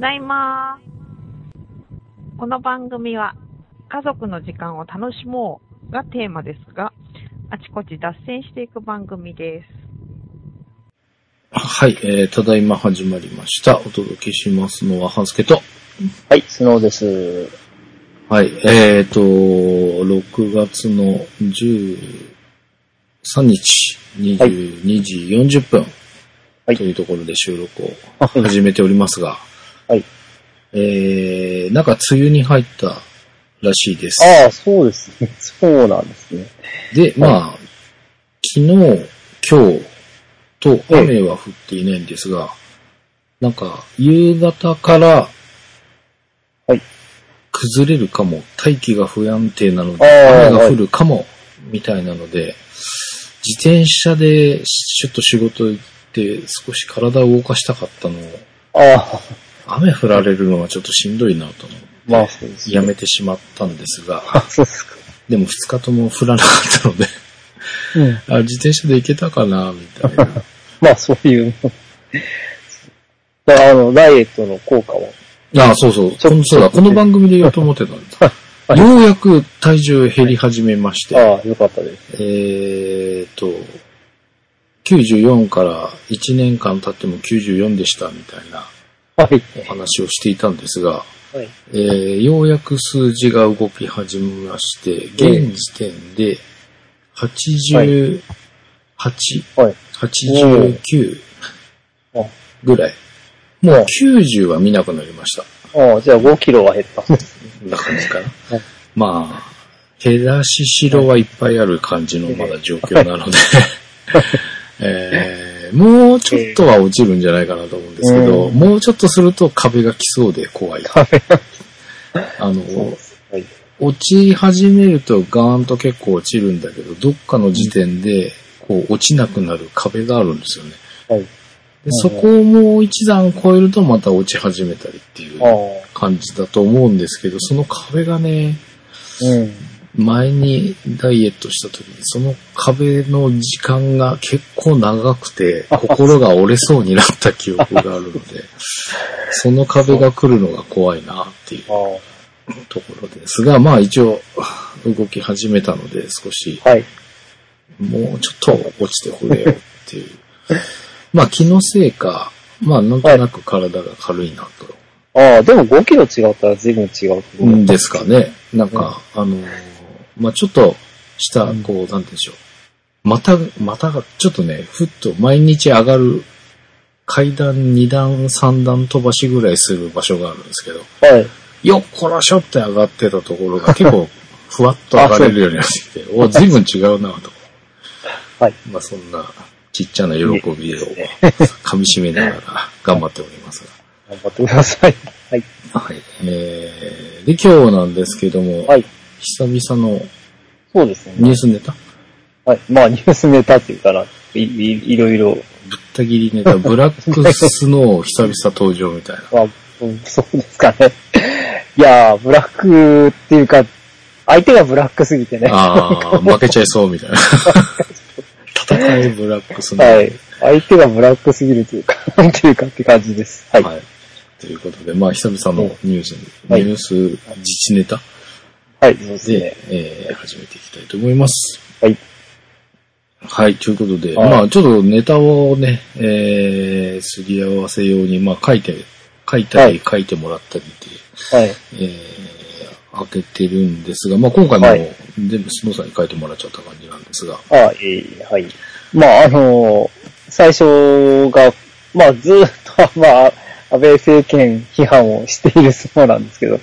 だいまこの番組は家族の時間を楽しもうがテーマですが、あちこち脱線していく番組です。はい、えー、ただいま始まりました。お届けしますのは、はずけと。はい、スノーです。はい、えーと、6月の13日、22時40分、はいというところで収録を始めておりますが、はい。えー、なんか梅雨に入ったらしいです。ああ、そうですね。そうなんですね。で、まあ、昨日、今日と雨は降っていないんですが、なんか、夕方から、はい崩れるかも、大気が不安定なので、雨が降るかも、みたいなので、自転車でちょっと仕事行って少し体を動かしたかったのを、ああ、雨降られるのはちょっとしんどいなと思って、まあそうです、ね。やめてしまったんですが、あ、そうですか。でも2日とも降らなかったので、うん。あ自転車で行けたかな、みたいな。まあそういう。だからあの、ダイエットの効果は。ああ、そうそう。このそうだ、この番組で言おうと思ってたんです。はいようやく体重減り始めまして、ああ、よかったです。えーっと、94から1年間経っても94でしたみたいなはい。お話をしていたんですが、はい。えーようやく数字が動き始めまして、現時点で88、はい。89あぐらい。もう90は見なくなりました。ああ、じゃあ5キロは減った。な感じかなはい。まあ、減らししろはいっぱいある感じのまだ状況なので、えーもうちょっとは落ちるんじゃないかなと思うんですけど、うんもうちょっとすると壁が来そうで怖い。あの。はい。落ち始めるとガーンと結構落ちるんだけど、どっかの時点で、こう落ちなくなる壁があるんですよね。はい。でそこをもう一段超えるとまた落ち始めたりっていう。感じだと思うんですけど、その壁がね、うん。前にダイエットした時に、その壁の時間が結構長くて、心が折れそうになった記憶があるので、その壁が来るのが怖いなっていうあところですが、まあ一応動き始めたので少し、あ。はい。もうちょっと落ちてくれよっていう。まあ気のせいか、まあなんとなく体が軽いなと。ああ、でも5キロ違ったら随分違うう。んですかね。なんか、あのー、まあちょっとした、こう、なんて言うんでしょう。また、またが、ちょっとね、ふっと毎日上がる階段2段、3段飛ばしぐらいする場所があるんですけど、はい。よっこらしょって上がってたところが結構、ふわっと上がれるようになってきて、お、随分違うなと。はい。まあそんなちっちゃな喜びを噛み締めながら頑張っております頑張ってください。はい。が。はい。えー、で、今日なんですけども、はい。久々のそうですね。ニュースネタはい。まあ、ニュースネタっていうから、い、いいろいろ、ぶった切りネタ、ブラックスノー久々登場みたいな。まあ、うんそうですかね。いやー、ブラックっていうか、相手がブラックすぎてね。ああ、負けちゃいそうみたいな。戦いブラックスノー。はい。相手がブラックすぎるというか、なんていうかって感じです。はい。はい。ということで、まあ、久々のニュース、はいニュース自治ネタはい、そうで。えー始めていきたいと思います。はい。はい、ということで、はいまあ、ちょっとネタをね、えー、すり合わせように、まあ、書いて、書いたり、はい書いてもらったりで、はい。えー、開けてるんですが、まあ、今回もはい全部スノーさんに書いてもらっちゃった感じなんですが、あええはい。まあ、あのー最初が、まあ、ずーっと、まあ、安倍政権批判をしているそうなんですけど、うん。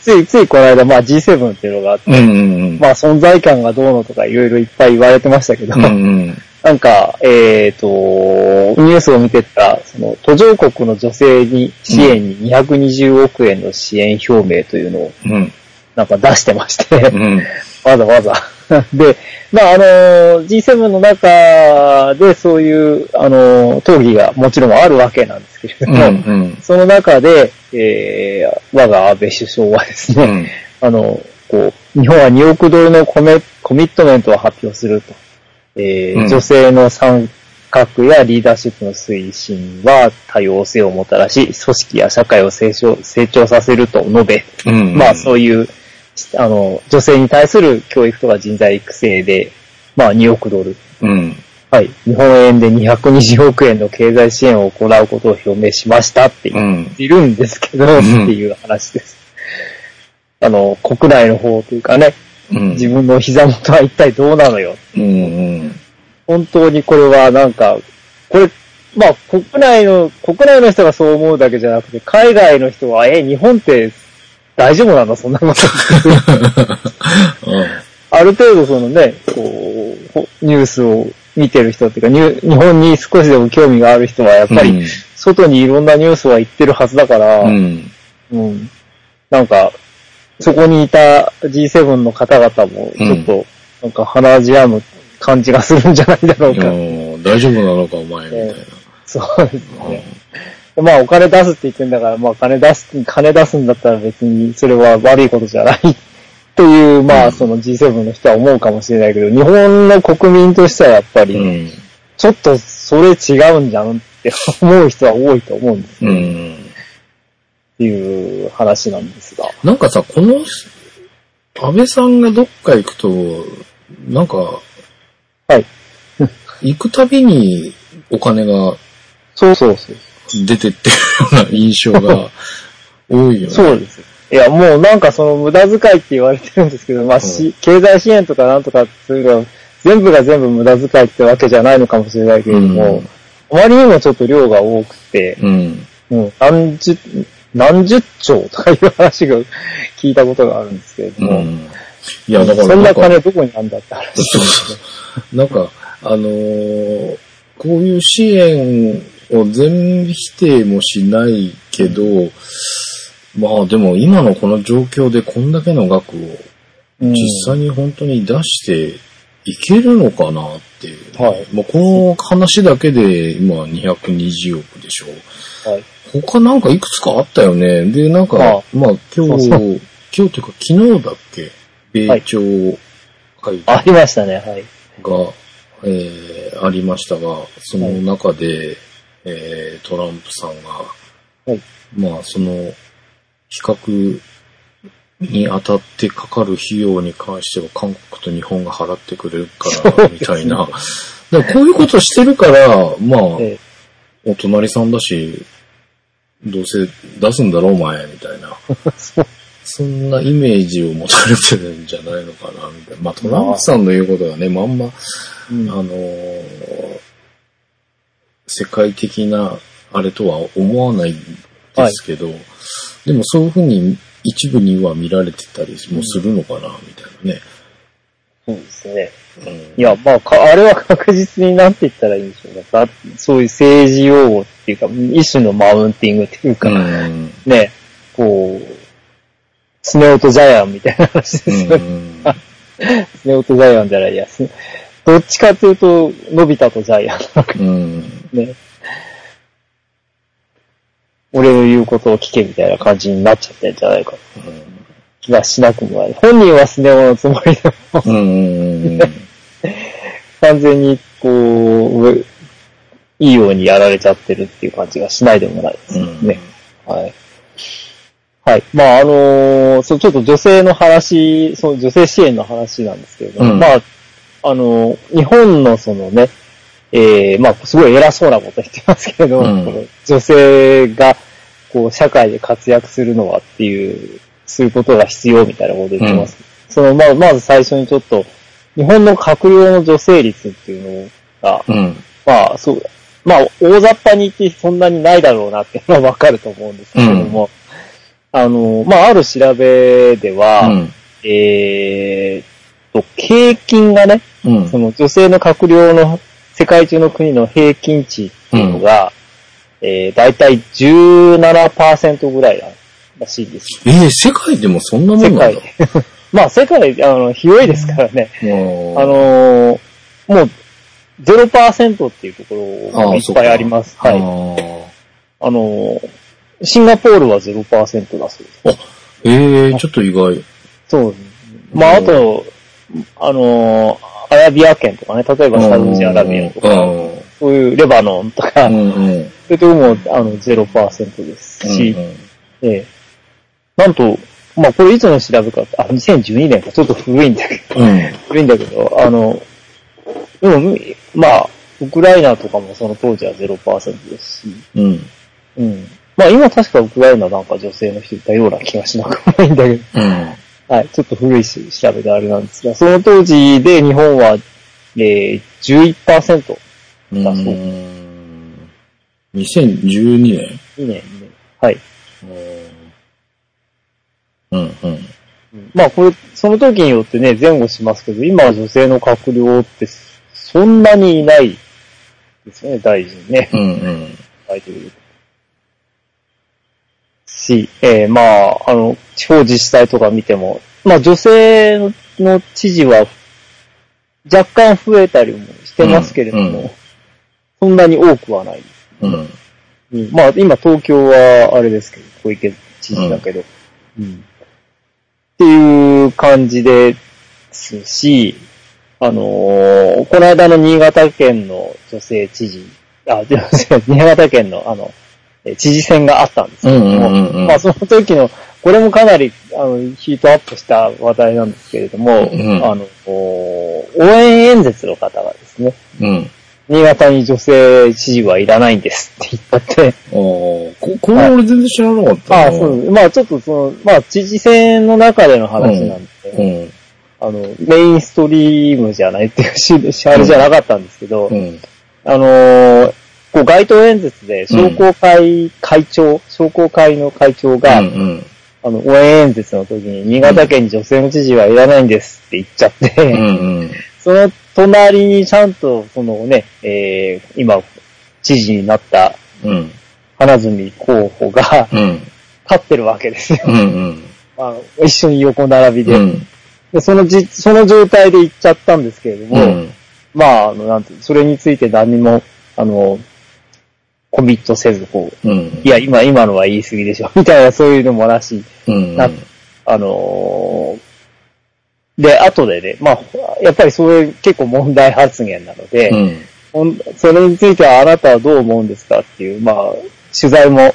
ついついこの間、まあ G7 っていうのがあって、うんうんうん。まあ存在感がどうのとかいろいろいっぱい言われてましたけど、うんうん。なんか、えっ、と、ニュースを見てたら、その途上国の女性に支援に220億円の支援表明というのをうん。なんか出してまして、うん。わざわざ。で、まあ、あの、G7 の中でそういう、あの、討議がもちろんあるわけなんですけれどうん。うも、ん。その中で、えー、我が安倍首相はですね、うん。あの、こう、日本は2億ドルのコメコミットメントを発表すると。えーうん女性の参革やリーダーシップの推進は多様性をもたらし、組織や社会を成長成長させると述べ、うん。まあそういう、あの、女性に対する教育とか人材育成で、まあ2億ドル。うん。はい。日本円で220億円の経済支援を行うことを表明しましたって言うん。っているんですけど、んっていう話です。あの、国内の方というかね、うん。自分の膝元は一体どうなのよ。うん。うん。本当にこれはなんか、これ、まあ国内の、国内の人がそう思うだけじゃなくて、海外の人は、え、日本って大丈夫なんだ、そんなこと。ある程度そのね、こう、ほニュースを見てる人っていうか、日本に少しでも興味がある人は、やっぱり、外にいろんなニュースは言ってるはずだから、うん。うん。なんか、そこにいた G7 の方々も、ちょっと、なんか鼻じやむ感じがするんじゃないだろうか。うん大丈夫なのか、お前、みたいな。そうですね。まあ、お金出すって言ってんだから、まあ、金出す、金出すんだったら別にそれは悪いことじゃないという、まあ、うんその G7 の人は思うかもしれないけど、日本の国民としてはやっぱり、うん。ちょっとそれ違うんじゃんって思う人は多いと思うんですよ、っうん。ていう話なんですが。なんかさ、この、安倍さんがどっか行くと、なんか、はい。行くたびにお金がそうそうそう。出てってるような印象が多いよね。そうです。いや、もうなんかその無駄遣いって言われてるんですけど、まあ、し、経済支援とかなんとかそういうのは、全部が全部無駄遣いってわけじゃないのかもしれないけれども、あまりにもちょっと量が多くて、うん。もう何十、何十兆とかいう話が聞いたことがあるんですけれども、うん。いや、だからそんな金どこにあんだって話そうそう。なんか、あのーこういう支援を全否定もしないけど、まあでも今のこの状況でこんだけの額をうん実際に本当に出していけるのかなっていう、はいもうこの話だけで今220億でしょ。はい。他なんかいくつかあったよね。で、なんか、ああまあ今日、今日というか昨日だっけ米朝会ありましたね、はい。が、えーありましたが、その中で、えートランプさんが、はいまあその、比較にあたってかかる費用に関しては韓国と日本が払ってくれるから、みたいな。でもこういうことしてるから、まあ、えお隣さんだし、どうせ出すんだろ、お前、みたいな。そんなイメージを持たれてるんじゃないのかな、みたいな。まあ、トランプさんの言うことがね、まんま、うんあのー世界的なあれとは思わないですけど、でもそういうふうに一部には見られてたりもするのかな、みたいなね。そうですね。うんいや、まあ、かあれは確実になんて言ったらいいんでしょうね。だそういう政治用語っていうか、一種のマウンティングっていうか、うん。ね、こう、スネ夫とジャイアンみたいな話ですよね。うん スネ夫とジャイアンじゃないや。すどっちかというと、のび太とジャイアンなんかうん。ね。俺の言うことを聞けみたいな感じになっちゃってんじゃないかと気がしなくもない。本人はスネ夫のつもりでも、うん。うん。完全に、こう、いいようにやられちゃってるっていう感じがしないでもないですね。はい。はい。まあ、あのーそう、ちょっと女性の話、その女性支援の話なんですけれども、うんまあ、あのー日本のそのね、えー、まあ、すごい偉そうなこと言ってますけれども、うん女性が、こう、社会で活躍するのはっていう、そういうことが必要みたいなこと言ってます。その、まあ、まず最初にちょっと、日本の閣僚の女性率っていうのが、うん。まあ、そう、まあ、大雑把に言ってそんなにないだろうなっていうのはわかると思うんですけれども、あの、まあ、ある調べでは、うん。えーっと、平均がね、うんそ。の女性の閣僚の世界中の国の平均値っていうのが、えー、だいたい17%ぐらいらしいんですよ。えー、世界でもそんなもん世なんだ界。まあ、世界、あの、広いですからね。もうあのーもう、0%っていうところああがいっぱいあります。はい。あのーシンガポールは0%だそうです。ええー、ちょっと意外。そう。まあ、あと、あのーアラビア圏とかね、例えばサウジアラビアとか、うんそういうレバノンとか、うんうん。そういうとこも、あの、0%ですし、うんええなんと、まあ、これいつの調べか、あ、2012年か、ちょっと古いんだけど、うん。古いんだけど、あの、でも、まあ、ウクライナとかもその当時は0%ですし、うん。うん。まあ今確かウクライナなんか女性の人いたような気がしなくもないんだけど、うん。はい、ちょっと古いし調べであれなんですが、その当時で日本は、えー、11%、うん。だそう2012年2年ね。はい。うん。うん。うんまあこれ、その時によってね、前後しますけど、今は女性の閣僚ってそんなにいないですね、大臣ね。うん。うん。書いてる。し、えーまあ、あの、地方自治体とか見ても、まあ女性の知事は若干増えたりもしてますけれども、うんうんそんなに多くはない。うん。うんまあ今東京はあれですけど、小池知事だけど、うんっていう感じですし、あのーこの間の新潟県の女性知事、あ、じゃあ新潟県のあの、え知事選があったんですけども、うんうんうんうんまあその時の、これもかなりあのヒートアップした話題なんですけれども、うんあの、お応援演説の方がですね、うん。新潟に女性知事はいらないんですって言ったって、おーこ、これ俺全然知らなかったな。ああ、そうです。まあちょっとその、まあ知事選の中での話なんで、うん。あの、メインストリームじゃないっていうし、しあれじゃなかったんですけど、うん。あのーこう街頭演説で商工会会長、商工会の会長が、うん。あの、応援演説の時に、新潟県に女性の知事はいらないんですって言っちゃって、うん。うん。その隣にちゃんと、そのね、えー、今、知事になったうん。花角候補がうん。立ってるわけですよ。うん。うん。あの一緒に横並びで。うん。でそのじ、その状態で行っちゃったんですけれども、うん。まあ、あの、なんてそれについて何にも、あの、コミットせず、こう、うん。いや、今、今のは言い過ぎでしょ、みたいな、そういうのもなし、うん。なあのーで、後でね、まあ、やっぱりそれ結構問題発言なので、うん。それについてはあなたはどう思うんですかっていう、まあ、取材も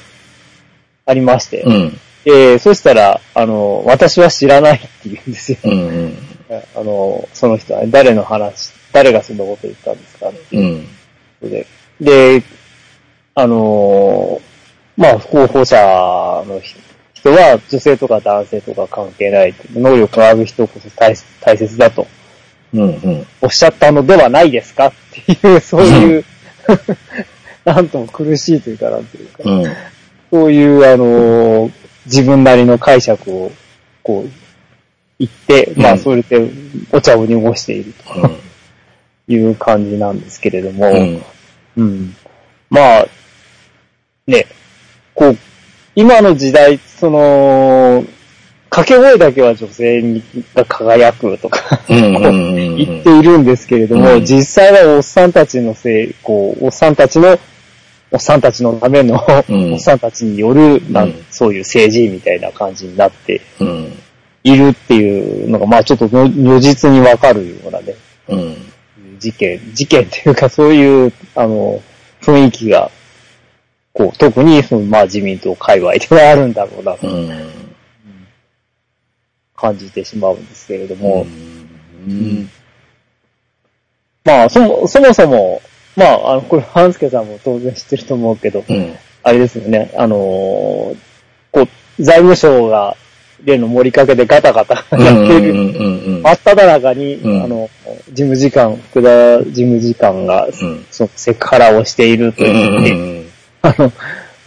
ありまして、うん。えーそしたら、あの、私は知らないって言うんですよ。うん。あの、その人は、誰の話、誰がそんなこと言ったんですかってう。いうんことで。で、あのーまあ、候補者の人は、女性とか男性とか関係ない。能力がある人こそ大大切だとうん。うん。おっしゃったのではないですかっていう、そういう、なんとも苦しいというか、なんていうか、うん。そういう、あのー自分なりの解釈を、こう、言って、まあ、うんそれでお茶を濁しているという感じなんですけれども、うん。うん。まあ、ね、こう、今の時代、その、掛け声だけは女性にが輝くとか。言っているんですけれども、うん実際はおっさんたちのせい、こう、おっさんたちの、おっさんたちのための、うんおっさんたちによる、なんうんそういう政治みたいな感じになってうん。いるっていうのが、まあちょっと如如実にわかるようなね、うん。事件、事件っていうかそういう、あの、雰囲気が、こう、特に、その、まあ自民党界隈ではあるんだろうなとうん。感じてしまうんですけれども、うん。まあ、そも、そもそも、まあ、あの、これ、半助さんも当然知ってると思うけど、うん。あれですよね、あのーこう、財務省が、例の盛りかけでガタガタやっている、うん。真っ只中に、うんあの、事務次官、福田事務次官が、うん。そのセクハラをしているとう言って、ん。あの、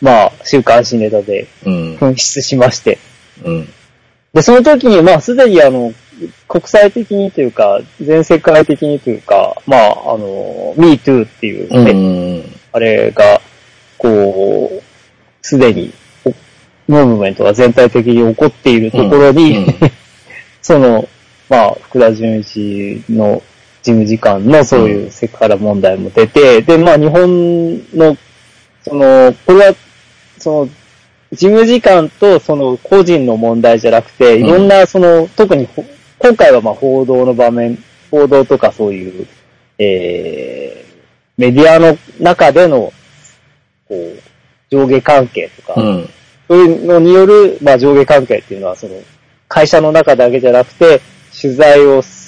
まあ、週刊誌ネタでうん。紛失しまして、うん。で、その時に、まあ、すでにあの、国際的にというか、全世界的にというか、まあ、あの、Me Too っていううね、ん。あれが、こう、すでに、おムーブメントが全体的に起こっているところに、うん その、まあ、福田純一の事務次官のそういうセクハラ問題も出て、で、まあ、日本の、その、これは、その、事務次官とその個人の問題じゃなくて、いろんなその、特にほ今回はまあ報道の場面、報道とかそういう、えメディアの中での、こう、上下関係とか、うん。そういうのによる、まあ上下関係っていうのは、その、会社の中だけじゃなくて、取材をす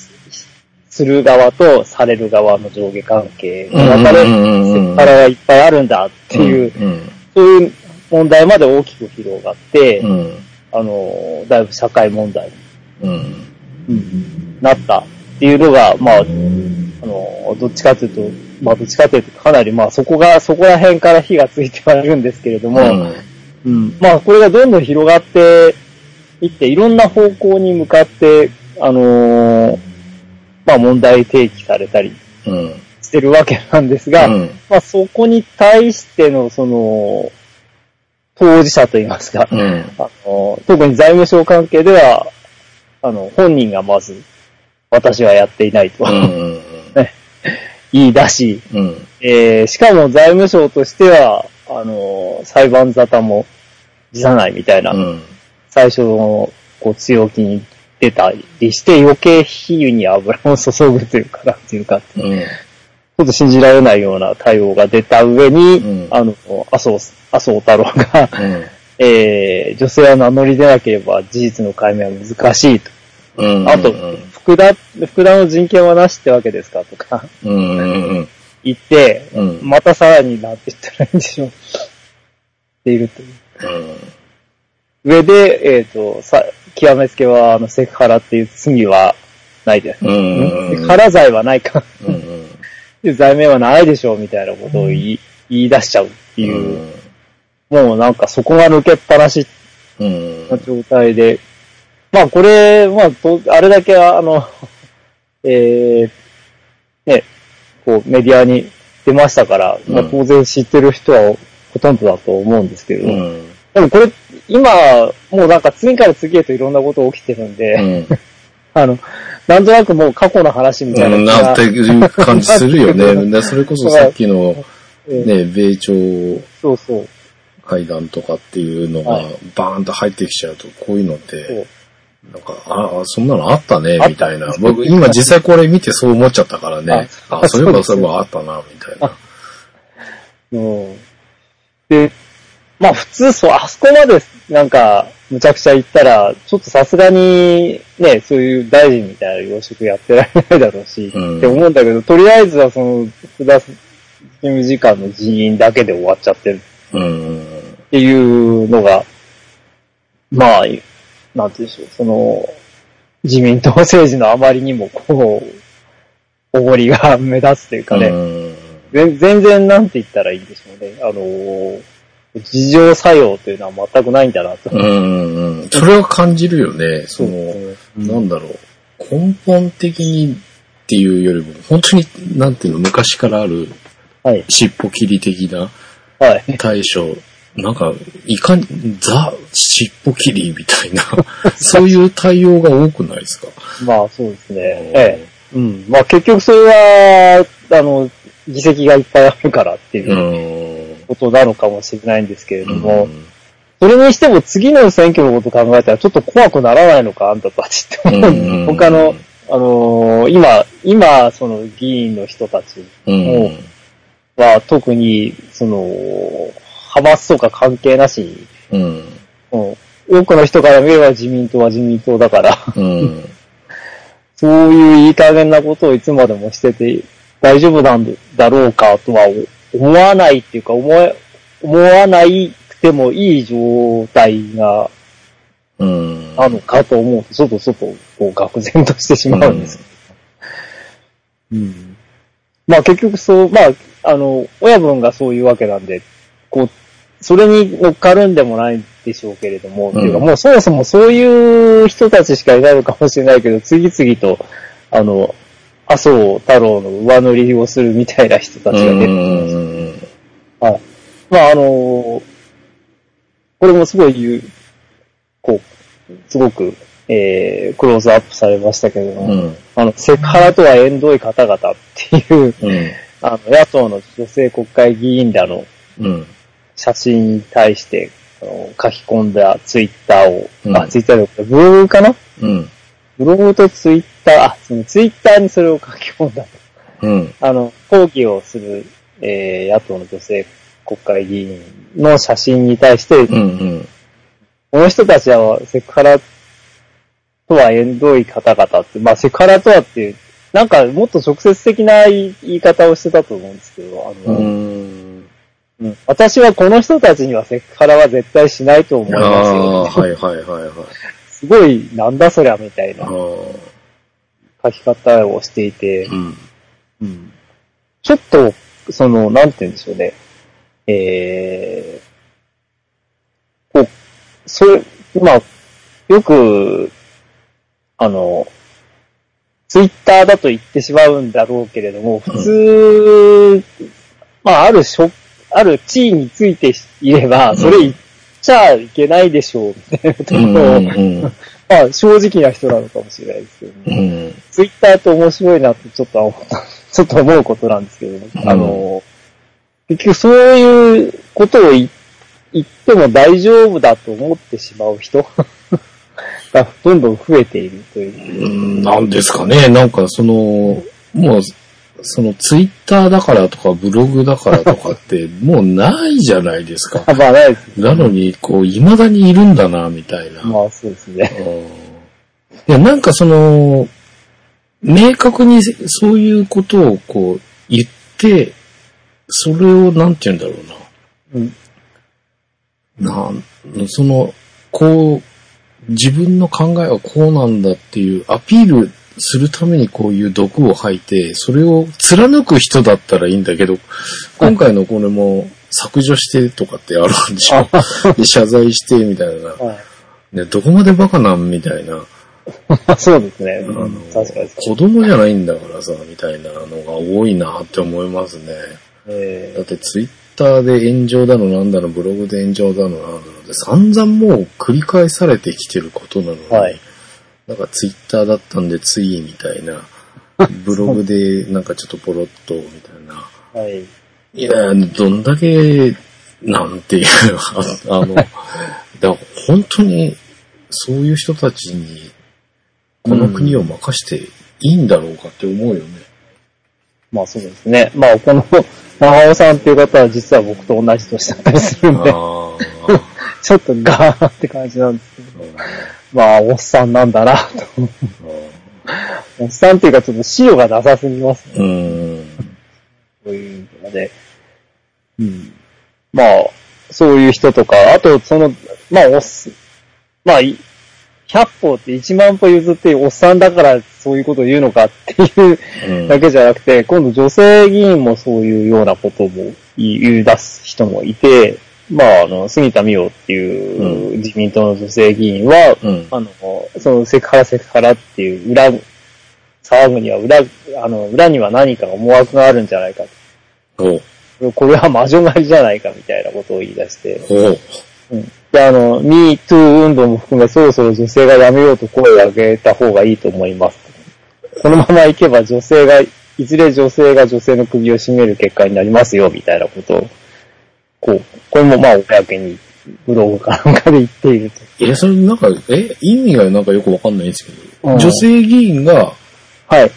する側とされる側の上下関係の中で、セクハラがいっぱいあるんだっていう、うん。そういう問題まで大きく広がって、うん。あの、だいぶ社会問題うん。になったっていうのが、まあ、あの、どっちかというと、まあどっちかというとかなりまあそこが、そこら辺から火がついてはいるんですけれども、うんまあ、これがどんどん広がっていって、いろんな方向に向かって、あのーまあ、問題提起されたりうん。してるわけなんですが、うん。まあ、そこに対しての、その、当事者といいますか、うん。あの特に財務省関係では、あの、本人がまず、私はやっていないと、うん。言い出し、うん。えーしかも財務省としては、あの裁判沙汰も辞さないみたいな、うん。最初のこう強気に出たりして余計比喩に油を注ぐというか、なんていうか、ちうん。ょっと信じられないような対応が出た上に、うんあの、麻生、麻生太郎が、うん。えー女性は名乗り出なければ事実の解明は難しいと。うん。あと、福田、福田の人権はなしってわけですかとかうん。うん。言って、うん。またさらになって言ったらいいんでしょう。っているという。上で、えっ、と、さ、極めつけは、あの、セクハラっていう罪はないです。うん。セクハラ罪はないか。うん。いう罪名はないでしょうみたいなことを言い,、言い出しちゃうっていう、もうなんかそこが抜けっぱなしうん。な状態で、まあこれ、まあと、あれだけあの、えー、ね、こうメディアに出ましたから、まあうん当然知ってる人はほとんどだと思うんですけど、うん。でもこれ、今、もうなんか次から次へといろんなこと起きてるんで、うん。あの、なんとなくもう過去の話みたいなうん。なっていう感じするよね。でそれこそさっきの、ええね、米朝。会談とかっていうのがはいバーンと入ってきちゃうと、こういうのって、なんか、ああ、そんなのあったねみたいな。僕、今実際これ見てそう思っちゃったからね。ああ、そういえばそうういえばあったな、みたいな。うん。で、まあ普通そう、あそこまでなんか、むちゃくちゃ言ったら、ちょっとさすがに、ね、そういう大臣みたいな要職やってられないだろうし、うんって思うんだけど、とりあえずはその、福田事務次官の人員だけで終わっちゃってるうん。っていうのが、まあ、なんて言うんでしょう、その、自民党政治のあまりにもこう、おごりが目立つというかね、うん全全然なんて言ったらいいんでしょうね。あのー、事情作用というのは全くないんだなと。うんうん。それは感じるよね。その、うんなんだろう。根本的にっていうよりも、本当に、なんていうの、昔からあるはい。尻尾切り的なはい。対処、なんか、いかに、ザ、尻尾切りみたいな、そういう対応が多くないですか？まあそうですね。ええ。うん。まあ結局それは、あの、議席がいっぱいあるからっていううんことなのかもしれないんですけれども、それにしても次の選挙のことを考えたらちょっと怖くならないのか、あんたたちって思う。うん他の、あのー今、今、その議員の人たちうん。は特に、その、派閥とか関係なしに、うん。うん多くの人から見れば自民党は自民党だから、うん。そういういい加減なことをいつまでもしてて大丈夫なんだろうかとは思わないっていうか、思え、思わないくてもいい状態が、うん。なのかと思うと、ちょっとちょっと、こう、愕然としてしまうんです。うん。まあ結局そう、まあ、あの、親分がそういうわけなんで、こう、それに乗っかるんでもないでしょうけれども、っていうかうんもうそもそもそういう人たちしかいないのかもしれないけど、次々と、あの、麻生太郎の上乗りをするみたいな人たちが出てきますはい。まあ、あのーこれもすごい言う、こう、すごく、えー、クローズアップされましたけれども、うん。あの、セクハラとは縁遠い方々っていう、うん。あの、野党の女性国会議員らのうん。写真に対して、書き込んだツイッターを、うんあ、ツイッターで、ブログかな？うん。ブログとツイッター、あ、そのツイッターにそれを書き込んだと。うん。あの、抗議をするえー、野党の女性国会議員の写真に対して、うんうん。この人たちはセクハラとは縁遠い方々って、まあセクハラとはっていう、なんかもっと直接的な言い言い方をしてたと思うんですけど、あの、うーん。うん私はこの人たちにはセクハラは絶対しないと思いあますあよ。ー、はいはいはいはい。すごい、なんだそりゃみたいな書き方をしていて、うん。うんちょっと、その、なんて言うんでしょうね。えー、こう、そう、まあ、よく、あの、ツイッターだと言ってしまうんだろうけれども、普通、まあ、ある職、ある地位についていれば、それ言っちゃいけないでしょう、みたいなと まあ、正直な人なのかもしれないですけどうね。ん。ツイッターって面白いなってちょっと思った、ちょっと思うことなんですけど、うんあの、結局そういうことを言言っても大丈夫だと思ってしまう人 がどんどん増えているという。うんなんですかね。なんかその、もう、そのツイッターだからとかブログだからとかって もうないじゃないですか。あ まあないです。なのに、こう、未だにいるんだな、みたいな。まあそうですね。うんいや、なんかその、明確にそういうことをこう言って、それをなんて言うんだろううん。な。なん、その、こう、自分の考えはこうなんだっていうアピールするためにこういう毒を吐いて、それを貫く人だったらいいんだけど、今回のこれも削除してとかってあるんでしょで謝罪してみたいな。はいね、どこまでバカなんみたいな。そうですね。あの確かに。子供じゃないんだからさ、みたいなのが多いなって思いますね。えだってツイッターで炎上だのなんだの、ブログで炎上だのなんだので散々もう繰り返されてきてることなのに、はいなんかツイッターだったんでついみたいな、ブログでなんかちょっとポロッとみたいな。ーはい。いや、どんだけ、なんていう、あの、だから本当にそういう人たちにこの国を任していいんだろうかって思うよね。まあそうですね。まあこの、長尾さんっていう方は実は僕と同じ年だったりするんで、ああ。ちょっとガーって感じなんですけど、まあおっさんなんだなと。おっさんっていうかちょっと資料がなさすぎますね。うん。そういうので。うん。まあ、そういう人とか、あとその、まあおっす、まあ、い100歩って1万歩譲っておっさんだからそういうことを言うのかっていううんだけじゃなくて、今度女性議員もそういうようなことも言い出す人もいて、まあ、あの、杉田美代っていう自民党の女性議員は、うん。あの、そのセクハラセクハラっていう裏、騒ぐには裏、あの、裏には何か思惑があるんじゃないか。ほう。これは魔女狩りじゃないかみたいなことを言い出して。ほう。うん。で、あの、MeToo 運動も含めそろそろ女性が辞めようと声を上げた方がいいと思います。このまま行けば女性が、いずれ女性が女性の首を絞める結果になりますよ、みたいなことを、こう、これもまあ、公にブログかなんかで言っていると。え、それなんか、え、意味がなんかよくわかんないんですけど、うん女性議員が、はい。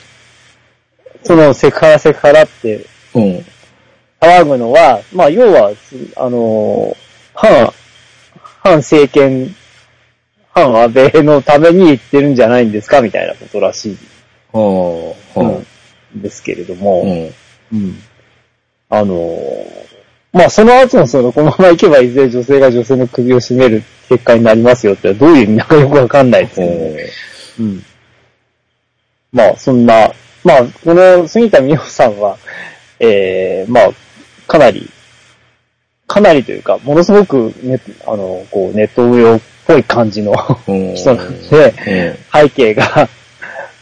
そのセクハラセクハラってうん。騒ぐのは、まあ、要は、あの、反、反政権、反安倍のために言ってるんじゃないんですかみたいなことらしいはあ、はんですけれどあ。も、うん。うんあの、まあ、その後のその、このまま行けばいずれ女性が女性の首を絞める結果になりますよって、どういう意味なのかよくわかんないですけどね。うん。まあ、そんな、まあ、この杉田美代さんは、ええまあ、かなり、かなりというか、ものすごくネあの、こう、ネット上っぽい感じのうん人なんで、うん。背景が、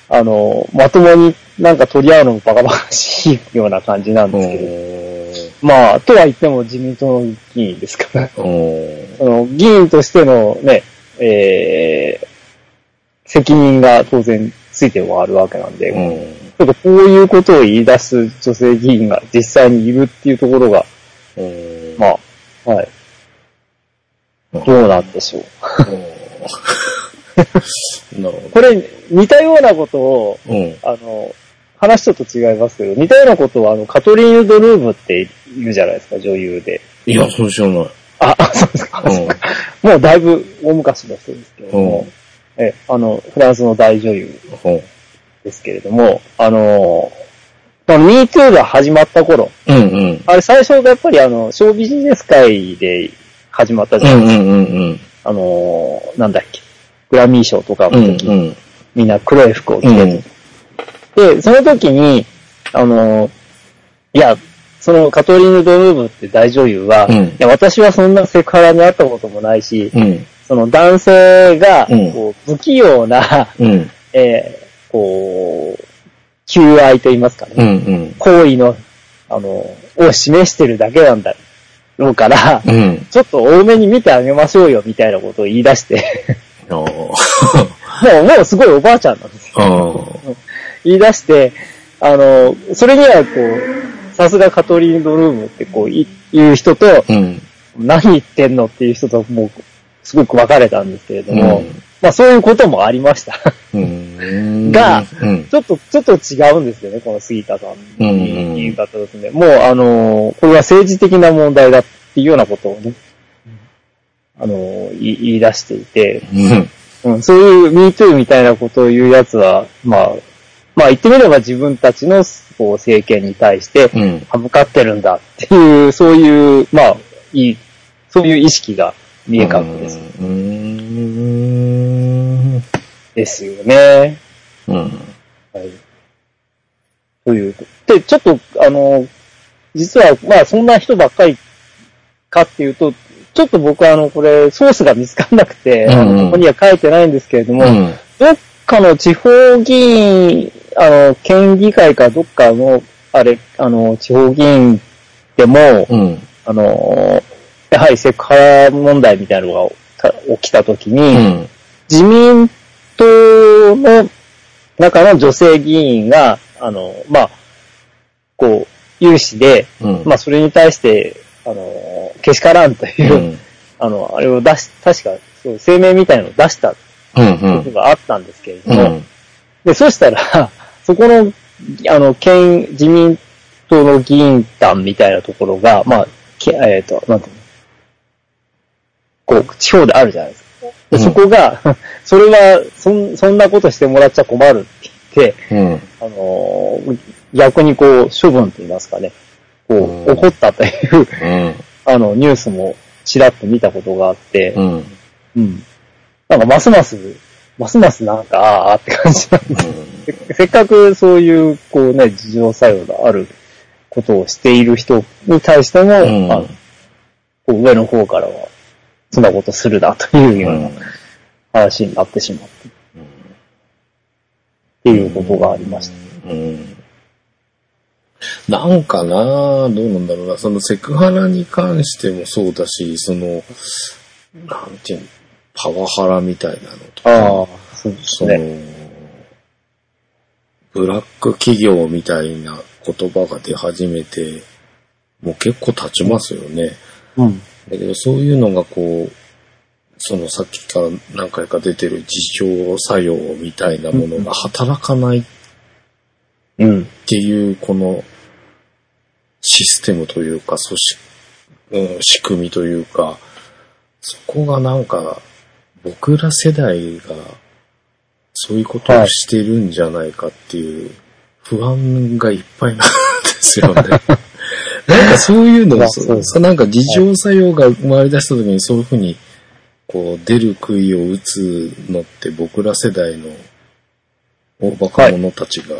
あの、まともになんか取り合うのもバカバカしいような感じなんですけど、まあ、とは言っても自民党の議員ですから、うん。その議員としてのね、えー、責任が当然ついてはあるわけなんで、うん。ちょっとこういうことを言い出す女性議員が実際にいるっていうところが、うん。まあ、はい。うんどうなんでしょう。なるほ これ、似たようなことを、ど。うん。あの、話ちょっと違いますけど、似たようなことは、あの、カトリーヌ・ドルーブって言うじゃないですか、女優で。いや、そう知らない。あ、あそうですか。うんもうだいぶ大昔の人ですけれども、え、あの、フランスの大女優ほですけれども、あの、まあ、MeToo が始まった頃、う。うんうん。あれ最初がやっぱりあの、ショービジネス界で始まったじゃないですか。うんうんうんうん。あの、なんだっけ、グラミー賞とかうんの時、うん。みんな黒い服を着てて、で、その時に、あの、いや、そのカトリーヌ・ドヌーブって大女優は、うんいや私はそんなセクハラにあったこともないし、うん。その男性が、うんこう、不器用な、うん。えーこう、求愛と言いますかね、うんうん。行為の、あの、を示してるだけなんだろうから、うん。ちょっと多めに見てあげましょうよ、みたいなことを言い出して、あ もう、もうすごいおばあちゃんなんですよ。あ。言い出して、あの、それにはこう、さすがカトリーヌ・ドルームってこう、い言う人と、うん。何言ってんのっていう人ともう、すごく分かれたんですけれども、うんまあそういうこともありました。うん。がうん。ちょっと、ちょっと違うんですよね、この杉田さんのうん言い方ですね。もう、あの、これは政治的な問題だっていうようなことをね、あの、言い言い出していて、うん。うん、そういう MeToo みたいなことを言うやつは、まあ、まあ言ってみれば自分たちのこう政権に対してうん。歯向かってるんだっていう、そういう、まあ、いい、そういう意識が見え隠れです。うん。ですよね。うん。はい。という。で、ちょっと、あの、実は、まあ、そんな人ばっかりかっていうと、ちょっと僕はあの、これ、ソースが見つかんなくて、あうんうんのここには書いてないんですけれども、うん。どっかの地方議員、あの、県議会かどっかの、あれ、あの、地方議員でも、うん。あの、やはりセクハラ問題みたいなのがた起きたときに、うん。自民党の中の女性議員が、あの、まあ、こう、有志で、うん。まあ、それに対して、あの、けしからんという、うん。あの、あれを出し、確か、そう声明みたいなのを出したうん。ことがあったんですけれども、うん。で、そしたら、そこの、あの、県、自民党の議員団みたいなところが、まあ、けえっ、と、なんていうの？こう、地方であるじゃないですか。でうんそこが、それは、そん、そんなことしてもらっちゃ困るって言って、うん。あのー逆にこう、処分と言いますかね、こうんう、怒ったという、うん。あの、ニュースもちらっと見たことがあって、うん。うん。なんか、ますます、ますますなんか、あーあーって感じなんですせせっかくそういう、こうね、自情作用があることをしている人に対しても、うんあのこう上の方からは、そんなことするなというような話になってしまって、っていうことがありました。うん。なんかなどうなんだろうな。そのセクハラに関してもそうだし、その、なんていうの、パワハラみたいなのとか、ああ、そうですその、ね。ブラック企業みたいな言葉が出始めて、もう結構経ちますよね。うん。だけどそういうのがこう、そのさっきから何回か出てる自浄作用みたいなものが働かないっうん。ていうこのシステムというか、組織、うん、仕組みというか、そこがなんか僕ら世代がそういうことをしてるんじゃないかっていう不安がいっぱいなんですよね。なんかそういうのまあそそうなんか自浄作用が生まれ出した時にそういうふうにこう出る杭を打つのって僕ら世代の大バカ者たちが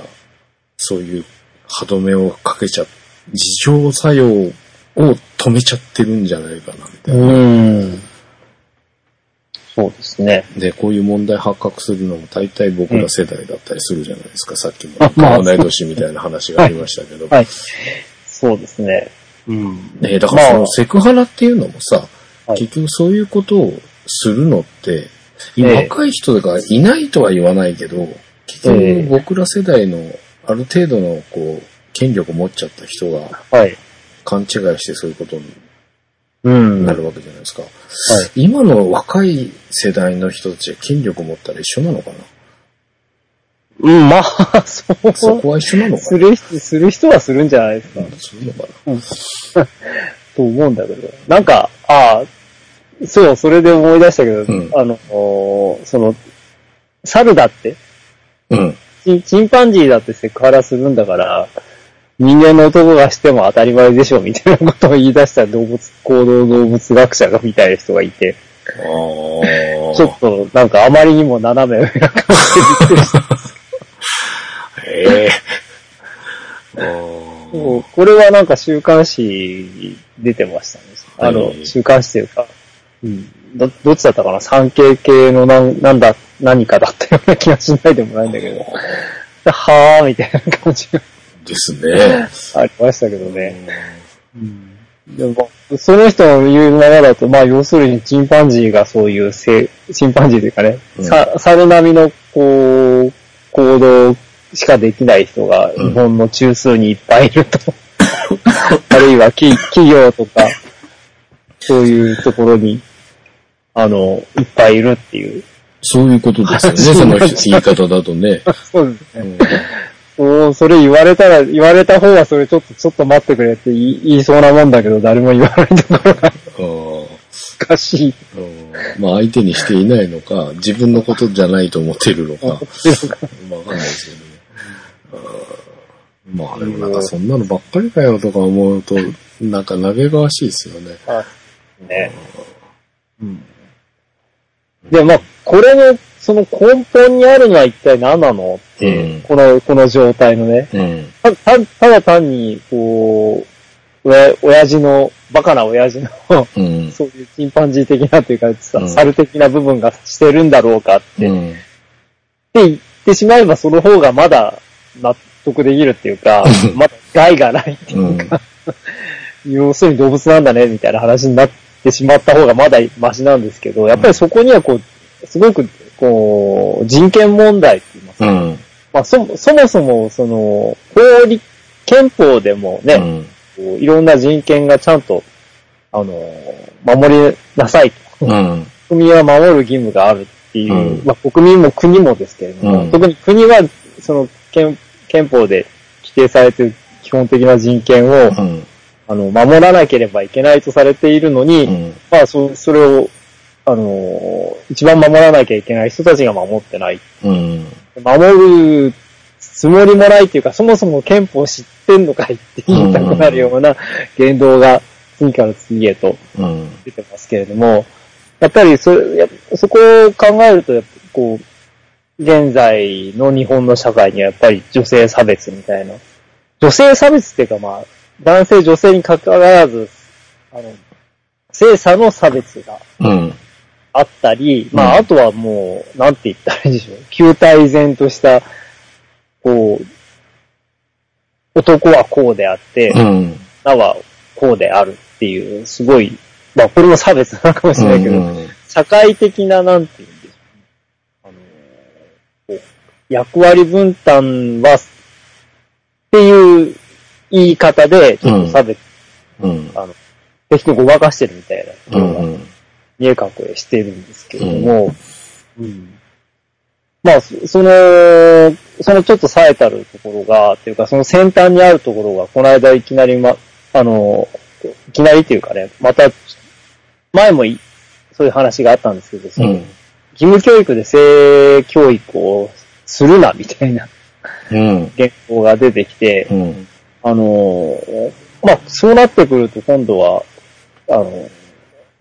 そういう歯止めをかけちゃ、自浄作用を止めちゃってるんじゃないかなみたいな。うん。そうですね。で、こういう問題発覚するのも大体僕ら世代だったりするじゃないですか。さっきもあまあ同い年みたいな話がありましたけど。はい。そうですね。うん。ねだからそまあのセクハラっていうのもさ、はい結局そういうことをするのって、ええ若い人がいないとは言わないけど、結ええ局僕ら世代のある程度のこう、権力を持っちゃった人がはい。勘違いしてそういうことにうん。なるわけじゃないですか。はい。今の若い世代の人たちは権力を持ったら一緒なのかな？うん、まあ、そう。そこは一緒なのかする人、する人はするんじゃないですか。なするのかな と思うんだけど。なんか、ああ、そう、それで思い出したけど、うんあの、おその、猿だって、うん。チンパンジーだってセクハラするんだから、人間の男がしても当たり前でしょ、みたいなことを言い出した動物、行動動物学者がみたいな人がいて。ちょっとなんかあまりにも斜め上な感じでびっくりした。ええあそうこれはなんか週刊誌に出てましたね。あの、はい。週刊誌というか、うん、ど、どっちだったかな？産経系のなん、なんだ、何かだったような気がしないでもないんだけど、はぁーみたいな感じが。ーですね。ありましたけどね。でも、その人の言うままだと、まあ、要するにチンパンジーがそういうせ、チンパンジーというかね、うんさ猿並みの、こう、行動しかできない人がうん日本の中枢にいっぱいいると。あるいは企企業とか、そういうところに、あの、いっぱいいるっていう。そういうことですよね、その言い方だとね。そうですね。うんそうそれ言われたら、言われた方はそれちょっと、ちょっと待ってくれって言い言いそうなもんだけど、誰も言わないところが難しい。うんまあ相手にしていないのか、自分のことじゃないと思っているのか、ま あわかんないですけどね。まあでもなんかそんなのばっかりかよとか思うと、なんか嘆かわしいですよね。ね。うん。で、まあ、これの、その根本にあるのは一体何なのって、うんこの、この状態のね。うん。た、た、ただ単に、こう、親、親父の、バカな親父の、うん。そういうチンパンジー的なというか、猿的な部分がしてるんだろうかって、うん。って言ってしまえばその方がまだ納得できるっていうか、まだ害がないっていうか、要するに動物なんだね、みたいな話になってしまった方がまだマシなんですけど、やっぱりそこにはこう、すごく、こう、人権問題って言いますか、うん。まあそ、そもそも、その、法律、憲法でもね、うん。こういろんな人権がちゃんと、あの、守りなさいと。うん。国民は守る義務があるっていう、うんまあ国民も国もですけれども、うん特に国はその憲憲法で規定されている基本的な人権を、うん。あの、守らなければいけないとされているのに、うん。まあそ、それを、あの、一番守らなきゃいけない人たちが守ってない。うん。守るつもりもないっていうか、そもそも憲法知ってんのかいって言いたくなるような言動が次から次へとうん。出てますけれども、やっぱりそやそこを考えると、こう、現在の日本の社会にはやっぱり女性差別みたいな。女性差別っていうかまあ、男性女性に関わらず、あの、性差の差別がうん。あったり、まうんああとはもう、なんて言ったらいいでしょう。球体然とした、こう、男はこうであって、うん。女はこうであるっていう、すごい、まあこれも差別なのかもしれないけど、うん社会的な、なんて言うんでしょうね。あのこう役割分担は、っていう言い方で、ちょっと差別、うん。あの、適当にごまかしてるみたいなとこうろがん。見え隠れしてるんですけれども、うんまあ、そその、そのちょっと冴えたるところが、っていうか、その先端にあるところが、この間いきなりま、あの、いきなりっていうかね、また、前もいそういう話があったんですけど、その、うん。義務教育で性教育をするな、みたいなうん。原稿が出てきて、うん。あの、まあ、そうなってくると今度は、あの、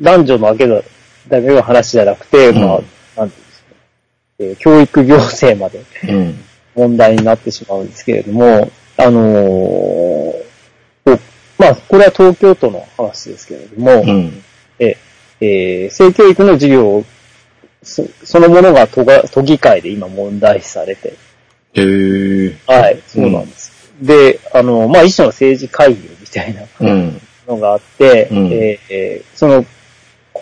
男女のだけだだけの話じゃなくて、うんまあ、なんていうんですか、えー教育行政までうん。問題になってしまうんですけれども、あのーまあ、これは東京都の話ですけれども、うん。えー性教育の授業をそそのものが都が都議会で今問題視されて、へえ。はい、そうなんです。で、あの、まあ、一種の政治会議みたいなうん。のがあって、うんえーえーその、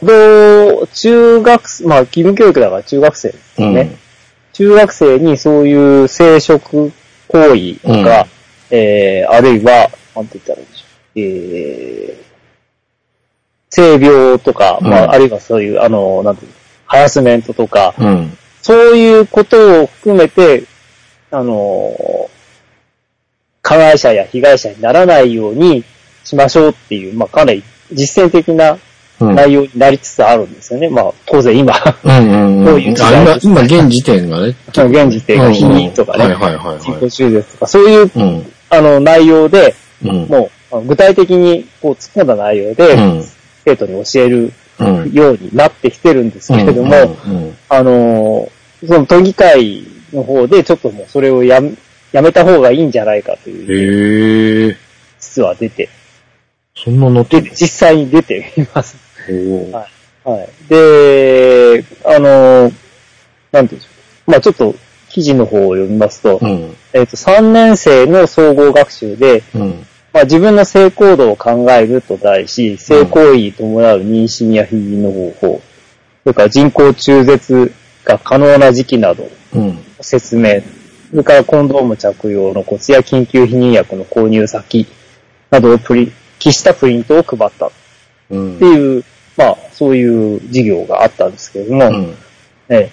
子供、中学生、まあ、義務教育だから中学生ですうん。ね。中学生にそういう生殖行為とか、えーあるいは、なんて言ったらいいんでしょう。えー性病とか、まうんあ、あるいはそういう、あの、なんていうのハラスメントとか、うん。そういうことを含めて、あのー加害者や被害者にならないようにしましょうっていう、まあ、かなり実践的なうん。内容になりつつあるんですよね。まあ、当然今、うんうんこういううん。時代あ今、今、現時点がね。現時点が否認とかね、うんうんはいはいはいはい。人工中絶とか、そういう、うん。あの、内容で、うん。もう、具体的に、こう、突っ込んだ内容で、うん。生徒に教えるうん。ようになってきてるんですけれども、うん。あのーその都議会の方で、ちょっともうそれをやめ、やめた方がいいんじゃないかという、へえ。実は出て、そんなのってで、実際に出ています。はいはい。で、あのーなんていうんでしょう。まあちょっと、記事の方を読みますと、うん。えっ、と、3年生の総合学習で、うん。まあ自分の性行動を考えると題し、性行為に伴う妊娠や避妊の方法、それから人工中絶が可能な時期など、うん。説明、それからコンドーム着用のコツや緊急避妊薬の購入先などをプリ、記したプリントを配ったっうんて。いう、まあ、そういう授業があったんですけれども、うん。ええ、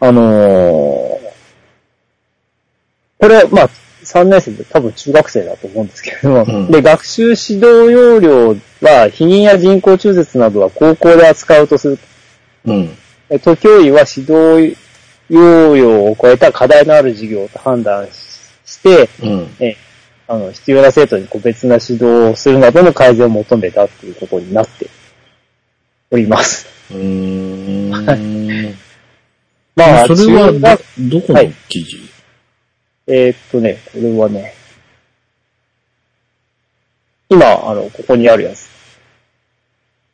あのーこれ、まあ、3年生で多分中学生だと思うんですけれども、うんで、学習指導要領は、避妊や人工中絶などは高校で扱うとする。うん。え都教委は指導要領を超えた課題のある授業と判断して、うん。あの、必要な生徒に個別な指導をするなどの改善を求めたっていうことになっております。うーん。まあ、それはど、どこの記事？えーっとね、これはね、今、あの、ここにあるやつ。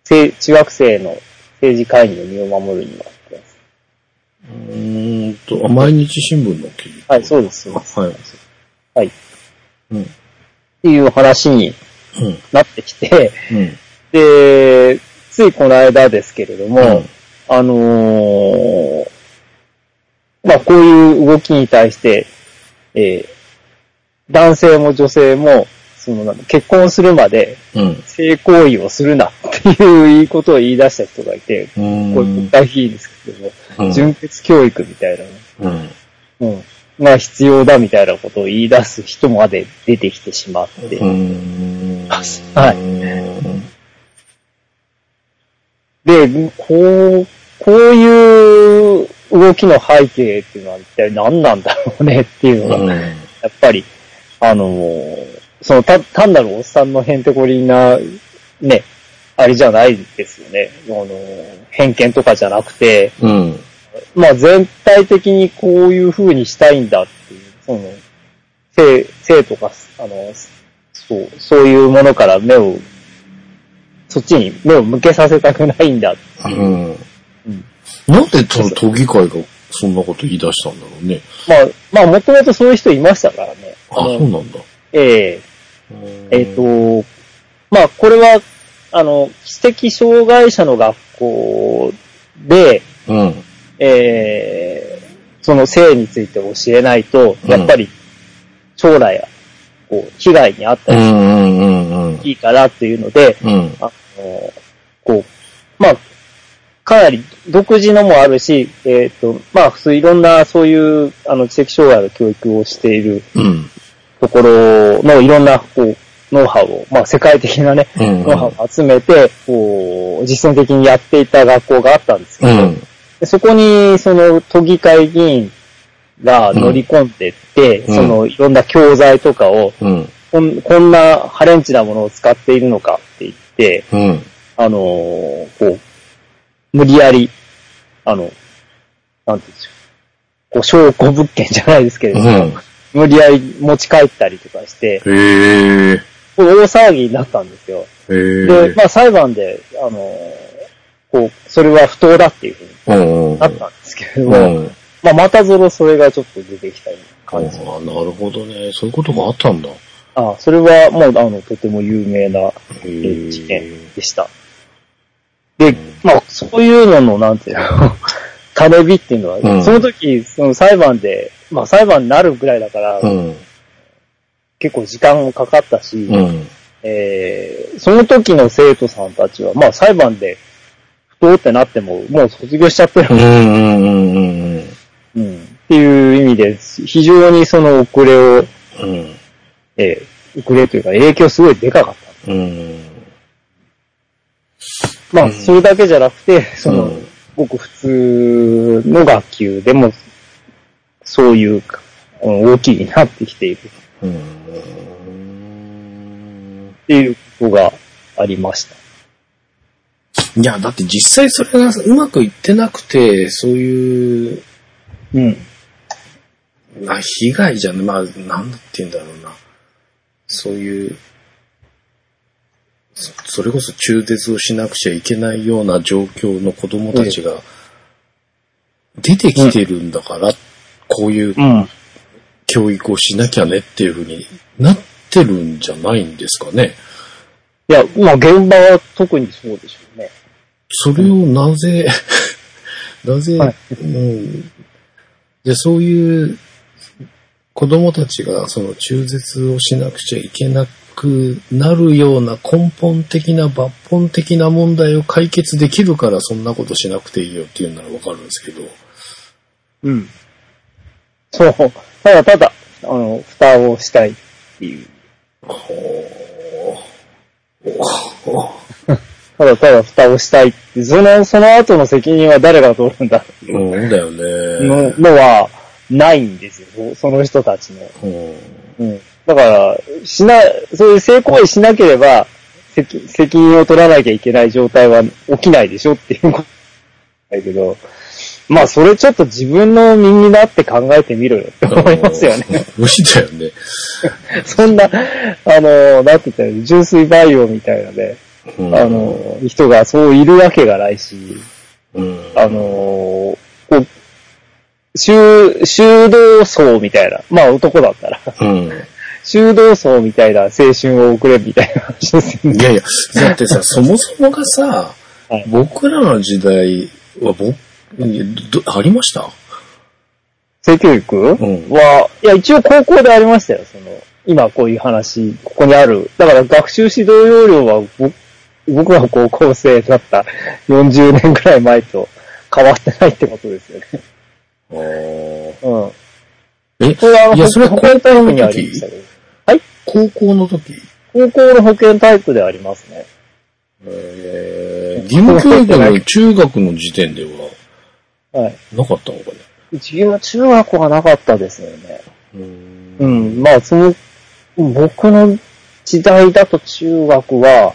せ中学生の政治会議の身を守るにはってやつ。うーんと、あ毎日新聞の記事はい、そうです。そうですはい。はい。っうん。ていう話にうん。なってきて、うん。で、ついこの間ですけれども、うんあのーまあ、こういう動きに対して、えー男性も女性も、その、結婚するまでうん。性行為をするなっていういいことを言い出した人がいて、うーん。これ国会議員ですけども、うん純潔教育みたいなうん。の、うん、が必要だみたいなことを言い出す人まで出てきてしまって。はいで、こう、こういう動きの背景っていうのは一体何なんだろうねっていうのが、うん。やっぱり、あのーそのた単なるおっさんのへんてこりんな、ね、あれじゃないですよね。あのー偏見とかじゃなくて、うん。まあ全体的にこういう風にしたいんだっていう、その、性、性とか、あの、そう、そういうものから目を、そっちに目を向けさせたくないんだ。うん。うんなんでその都議会がそんなこと言い出したんだろうね。まあ、まあもともとそういう人いましたからね。あ、のそうなんだ。えええっ、と、まあ、これは、あの、知的障害者の学校で、うん。えーその性について教えないと、うんやっぱり、将来、こう、被害に遭ったりしうんうんうんうん。ていいからっていうので、うん。あの、こう、まあ、かなり独自のもあるし、えっ、と、まあ、普通いろんなそういう、あの、知的障害の教育をしているうん。ところのいろんな、こう、ノウハウを、まあ、世界的なね、うん。ノウハウを集めて、こう、実践的にやっていた学校があったんですけど、うん。でそこに、その、都議会議員が乗り込んでって、うんその、いろんな教材とかを、うん。こんこんなハレンチなものを使っているのかって言って、うん。あのーこう、無理やり、あの、なんて言うんでしょう。こう、証拠物件じゃないですけれども、うん。無理やり持ち帰ったりとかして、へえ。これ大騒ぎになったんですよ。へえ。で、まあ裁判で、あのーこう、それは不当だっていうふうにうんうん。なったんですけれどうも、ん。まあまたぞろそれがちょっと出てきた感じ。ああ、なるほどね。そういうことがあったんだ。へあそれはもう、あの、とても有名なえ。事件でした。で、まあ、そういうのの、なんていうの、種火っていうのは、うんその時、その裁判で、まあ裁判になるぐらいだから、うん。結構時間もかかったし、うん。えーその時の生徒さんたちは、まあ裁判で不当ってなっても、もう卒業しちゃってるうんうんうんうんうん。っていう意味で、非常にその遅れを、うん。えー遅れというか影響すごいでかかった。うん。まあ、うんそれだけじゃなくて、その、うんごく普通の学級でも、そういう、うん大きいになってきているうん。っていうことがありました。いや、だって実際それがうまくいってなくて、そういう、うん。まあ、被害じゃん、まあ、なんて言うんだろうな。そういう、そそれこそ中絶をしなくちゃいけないような状況の子供たちが出てきてるんだから、こういううん。教育をしなきゃねっていうふうになってるんじゃないんですかね。いや、まあ、現場は特にそうでしょうね。それをなぜ、なぜ、はいうん、で、そういう子供たちがその中絶をしなくちゃいけなくなるような根本的な抜本的な問題を解決できるからそんなことしなくていいよっていうならわかるんですけど。うん。そう。ただただ、あの、蓋をしたいっていう。ほーほただただ蓋をしたいって、その、その後の責任は誰が取るんだーうんだよのね。のは、ないんですよ。その人たちの。うんうん。だから、しな、そういう性行為しなければ、責責任を取らなきゃいけない状態は起きないでしょっていうことだけど、まあ、それちょっと自分の身になって考えてみろよって思いますよね。無理だよね。そんな、あの、なんて言ったらいい純粋培養みたいので、うん。あの、人がそういるわけがないし、うん。あの、こう、修、修道層みたいな、まあ男だったら、うん。修道層みたいな青春を送れみたいな話ですよね。いやいや、だってさ、そもそもがさ、はい。僕らの時代は、僕、どありました？性教育？ん。は、いや、一応高校でありましたよ、その、今こういう話、ここにある。だから学習指導要領は、ぼ 僕が高校生だった40年くらい前と変わってないってことですよね。あーうん。え、これはあの、いや、それは高校育にあの時りましたけど。高校の時？高校の保健体育でありますね。えー、義務教育の中学の時点でははい。なかったのかね自分は中学校がなかったですよね。うんうん。まあ、その、僕の時代だと中学は、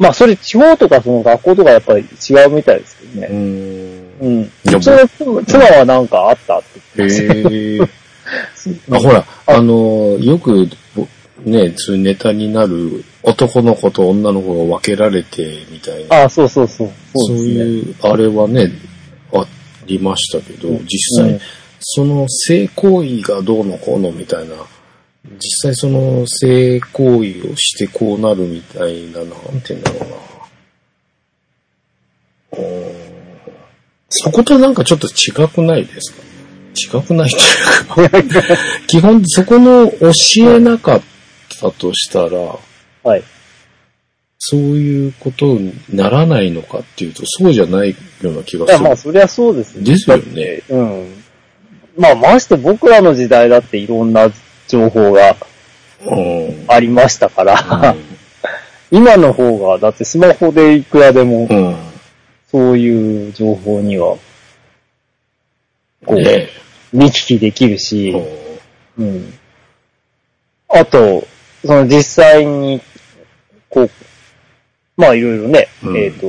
まあ、それ地方とかその学校とかやっぱり違うみたいですけどうね。ん。うん。いやうちの妻妻はなんかあったってへ言ってえ。あ、ほら、あの、よく、ぼね、そういうネタになる男の子と女の子が分けられてみたいな。あそうそうそう。そうね。いう、あれはね、ありましたけど、実際、うんその性行為がどうのこうのみたいな、実際その性行為をしてこうなるみたいな、なんて言うんだろうな。うーんそことなんかちょっと違くないですか違くないというか、基本そこの教えなかったとしたら、はい。そういうことにならないのかっていうと、そうじゃないような気がいや、する。まあ、そりゃそうですよですよね。うん。まあ、まして僕らの時代だっていろんな情報がうん。ありましたから、今の方が、だってスマホでいくらでも、うん。そういう情報には、こう、ね。見聞きできるし、えうん。あと、その実際に、こう、まあいろいろね、うん。えっ、と、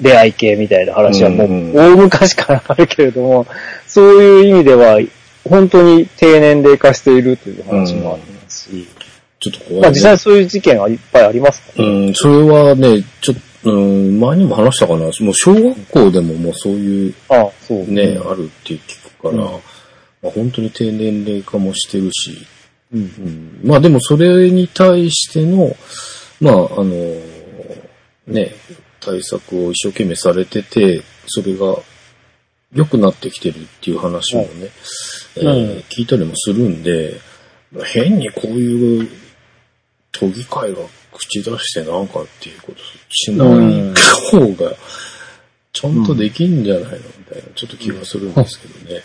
出会い系みたいな話はもううん。大昔からあるけれども、そういう意味では、本当に低年齢化しているという話もありますし、ちょっと怖い、ね。まあ実際そういう事件はいっぱいありますからね。うん、それはね、ちょっと、うん、前にも話したかな。もう小学校でももうそういうああそう。ね、うんあるって聞くから、うんまあ、本当に低年齢化もしてるし、うん。うん、まあでもそれに対しての、まああの、ね、対策を一生懸命されてて、それが良くなってきてるっていう話もね、えーうん聞いたりもするんで、変にこういう都議会が口出してなんかっていうことしない方がちゃんとできんじゃないのみたいな、ちょっと気がするんですけどね。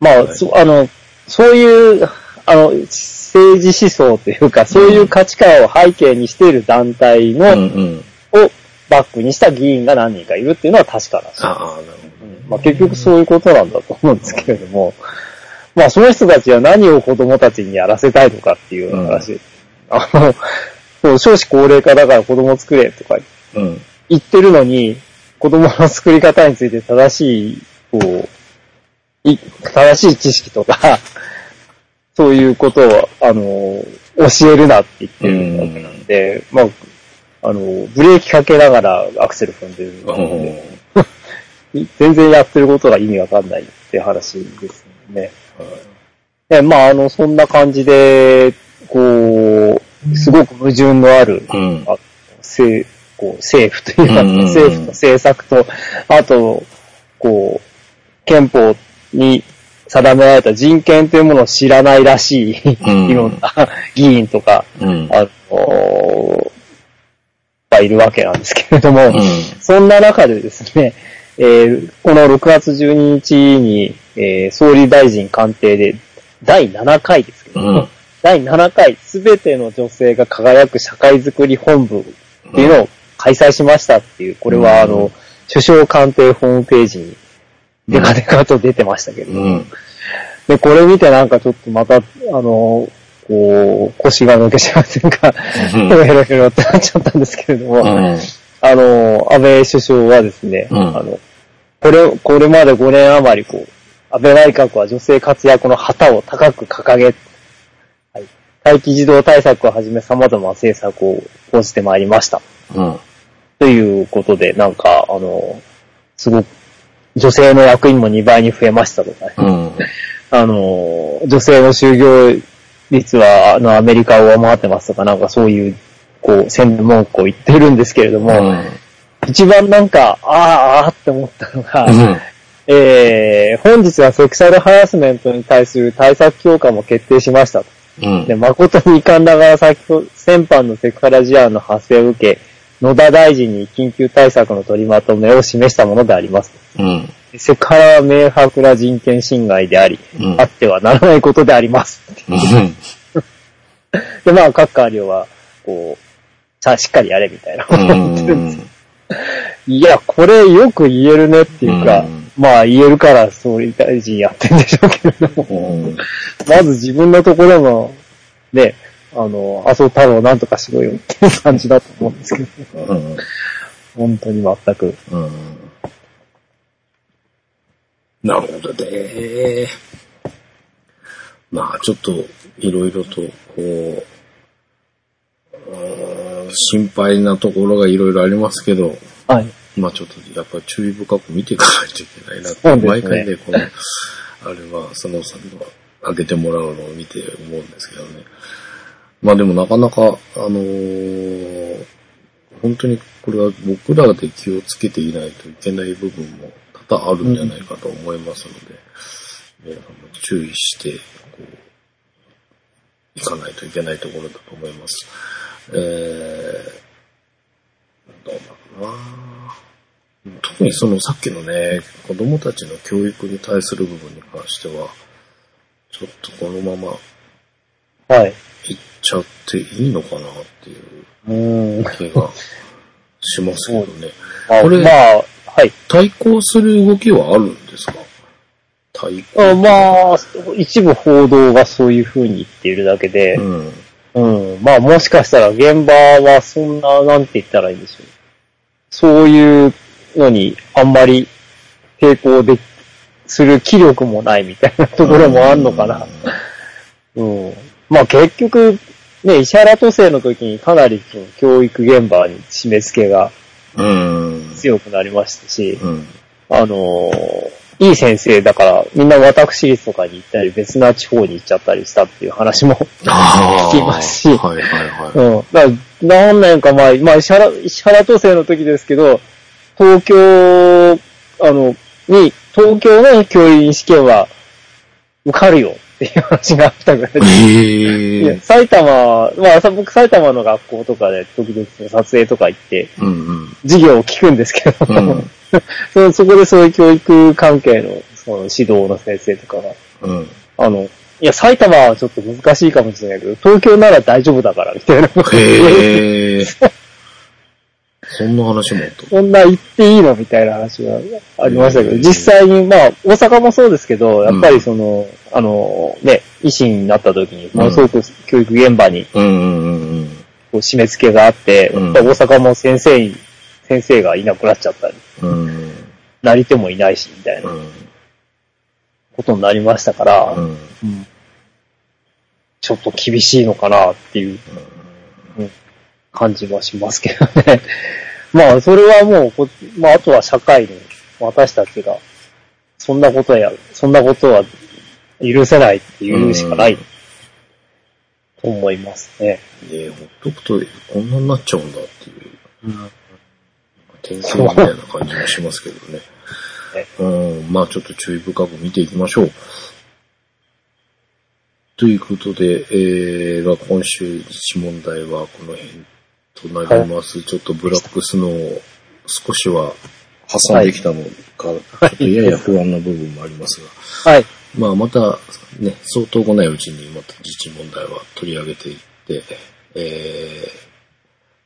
まあ、はいそあの、そういう、あの、政治思想というか、そういう価値観を背景にしている団体の、うんうん。をバックにした議員が何人かいるっていうのは確かなんですよ。ああ、なるほまあ、結局そういうことなんだと思うんですけれども、まあその人たちは何を子供たちにやらせたいのかっていう話。あの、そう少子高齢化だから子供作れとか。言って。るのに、子供の作り方について正しい、こう、い正しい知識とか、そういうことを、あの、教えるなって言ってるわけなんで、まあ、あの、ブレーキかけながらアクセル踏んでる。ので、全然やってることが意味わかんないっていう話ですね。でまあ、あの、そんな感じで、こう、すごく矛盾のある、うん。あ政こう政府というか、うんうんうん政府と政策と、あと、こう、憲法に定められた人権というものを知らないらしい、うんいろんな議員とか、うん。あのがいるわけなんですけれども、うんそんな中でですね、えーこの6月12日に、えー総理大臣官邸で第7回ですけど、うん。第7回すべての女性が輝く社会づくり本部っていうのを開催しましたっていう、これはあの、うん首相官邸ホームページにデカデカと出てましたけど、うん。で、これ見てなんかちょっとまた、あの、こう、腰が抜けちゃうというか、うん。ヘロヘロってなっちゃったんですけれども、うん。あの、安倍首相はですね、うん。あの、これ、これまで5年余り、こう、安倍内閣は女性活躍の旗を高く掲げ、はい、待機児童対策をはじめ様々な政策を講じてまいりました。うん。ということで、なんか、あの、すごく、女性の役員も2倍に増えましたとかね、うん。あの、女性の就業率は、あの、アメリカを上回ってますとか、なんかそういう、こう、宣伝文句を言ってるんですけれども、一番なんか、ああ、ああって思ったのが、えー、本日はセクシャルハラスメントに対する対策強化も決定しましたと。うん。で、誠に遺憾ながら先ほど、先般のセクハラ事案の発生を受け、野田大臣に緊急対策の取りまとめを示したものであります。うん。セクハラは明白な人権侵害であり、うんあってはならないことであります。うん。で、まあ、各官僚は、こう、さあ、しっかりやれみたいなことを言ってるんですよ いや、これよく言えるねっていうか、うんまあ言えるから総理大臣やってんでしょうけれども、うん。まず自分のところの、ね、あの、麻生太郎をなんとかしろよっていう感じだと思うんですけど、うん。本当に全く。うん。なるほどね。まあ、ちょっと、いろいろと、こう、心配なところがいろいろありますけど、はい。まあちょっとやっぱり注意深く見ていかないといけないなって、ね毎回ね、この、あれは、佐野さんの開けてもらうのを見て思うんですけどね。まあでもなかなか、あのー本当にこれは僕らで気をつけていないといけない部分も多々あるんじゃないかと思いますので、皆さんも注意して、こう、いかないといけないところだと思います。えー、どうだろうな特にそのさっきのね、子供たちの教育に対する部分に関しては、ちょっとこのままはい。行っちゃっていいのかなっていう。気がしますけどね。ま あ、これまあ、はい。対抗する動きはあるんですか？対抗。あまあ、一部報道がそういう風に言っているだけで、うん。うん。まあもしかしたら現場はそんな、なんて言ったらいいんでしょう。そういうのにあんまり抵抗で、する気力もないみたいなところもあるのかな。うん。まあ結局、ね、石原都政の時にかなりその教育現場に締め付けがうん。強くなりましたし、うん。あのーいい先生だからみんな私立とかに行ったり別な地方に行っちゃったりしたっていう話も。聞きますしはいはいはい。うん。だから何年か前、まあ、石原、石原都政の時ですけど、東京、あの、に、東京の教員試験は受かるよっていう話があったぐらいで。いやへえ。埼玉、まあ、さ僕埼玉の学校とかで時々撮影とか行って、うんうん。授業を聞くんですけど、うん そそこでそういう教育関係のその指導の先生とかが、うん。あの、いや、埼玉はちょっと難しいかもしれないけど、東京なら大丈夫だから、みたいな。へえ。そんな話もあった。そんな言っていいの？みたいな話がありましたけど、うん実際に、まあ、大阪もそうですけど、やっぱりその、あの、ね、医師になった時に、ものすごく教育現場にうんうんうんうん。こう締め付けがあって、うんやっぱり大阪も先生に、先生がいなくなっちゃったり、うん。なり手もいないし、みたいなうん。ことになりましたから、うん。うんちょっと厳しいのかなっていううん感じはしますけどね。まあ、それはもうこ、まあ、あとは社会の私たちが、そんなことや、そんなことは許せないって言うしかない、と思いますね。えー、ほっとくとこんなになっちゃうんだっていう、転生みたいな感じもしますけどね。うん、まあちょっと注意深く見ていきましょう。ということで、えー、まあ今週一問題はこの辺となります。ちょっとブラックスノーを少しは挟んできたのか、ちょっとやや不安な部分もありますが、はい。まあまたね、相当来ないうちにまた自治問題は取り上げていって、えー、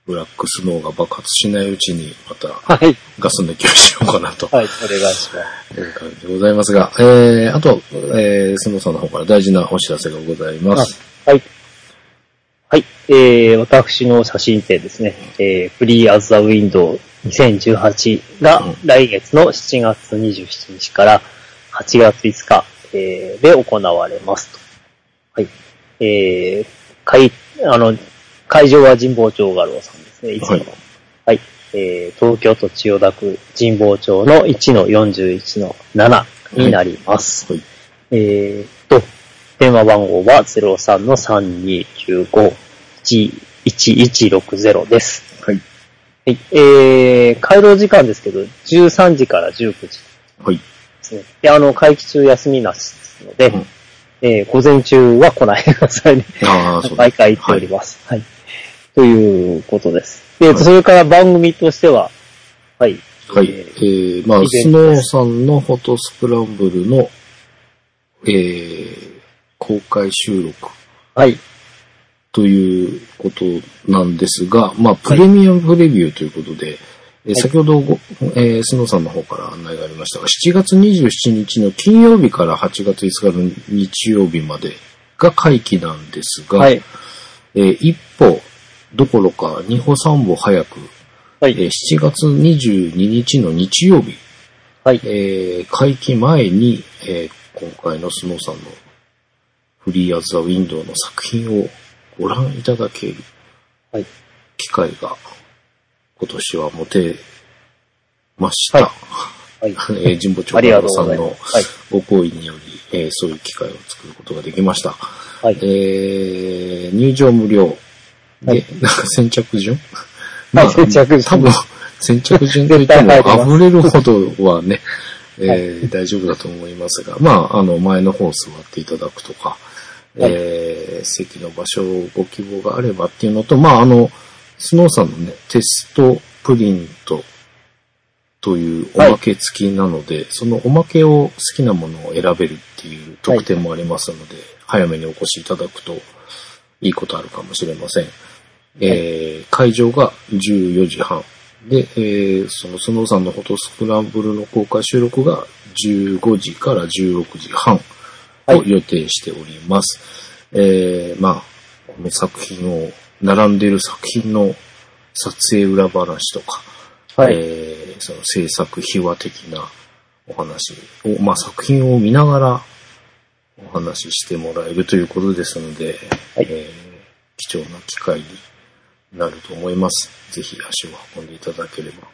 ブラックスノーが爆発しないうちにまたはい。ガス抜きをしようかなとはい。お願いします。いう感じでございますが、えー、あと、えー、スノーさんの方から大事なお知らせがございます。はい。はい。えー、私の写真展ですね。えー、フリーアズザウィンドウ2018がうん来月の7月27日から8月5日、えー、で行われますと。はい。えー、会、あの、会場は神保町画廊さんですね、いつもの。ははいい。えー、東京都千代田区神保町の1の41の7になります。はい。えーと、電話番号は03-3295-1160です。はい。はい。えー、回廊時間ですけど、13時から19時はい。ですね。で、あの、会期中休みなしですので、うんえー午前中は来ないでくださいね。ああ、そう毎回言っております。はい。ということです。で、はいそれから番組としては、はい。はい。ええー、まあ、スノーさんのフォトスクランブルの、えー、公開収録はい。ということなんですが、まあ、プレミアムプレビューということで、えー先ほどご、えースノーさんの方から案内がありましたが、7月27日の金曜日から8月5日の日曜日までが会期なんですが、はい。えー一歩どころか二歩三歩早く、はい。えー7月22日の日曜日、はい。えー会期前に、えー今回のスノーさんのフリーアズザウィンドウの作品をご覧いただけるはい。機会が今年は持てました。はい。えー神保町ありがとうさんの。ご好意により、えーそういう機会を作ることができました。はい。えー入場無料で、はい。なんか先着順？はい先着順。多分、先着順といっても溢れるほどはね、えー大丈夫だと思いますが、まあ、あの、前の方座っていただくとか、はい。えー席の場所をご希望があればっていうのと、まあ、あの、スノーさんのね、テストプリントというおまけ付きなので、そのおまけを好きなものを選べるっていう特典もありますので、早めにお越しいただくといいことあるかもしれません。えー会場が14時半。で、えーそのスノーさんのフォトスクランブルの公開収録が15時から16時半を予定しております。えーまあ、この作品を、並んでいる作品の撮影裏話とか、はい。えーその制作秘話的なお話を、まあ、作品を見ながらお話ししてもらえるということですので、はいえー貴重な機会になると思います。ぜひ足を運んでいただければ。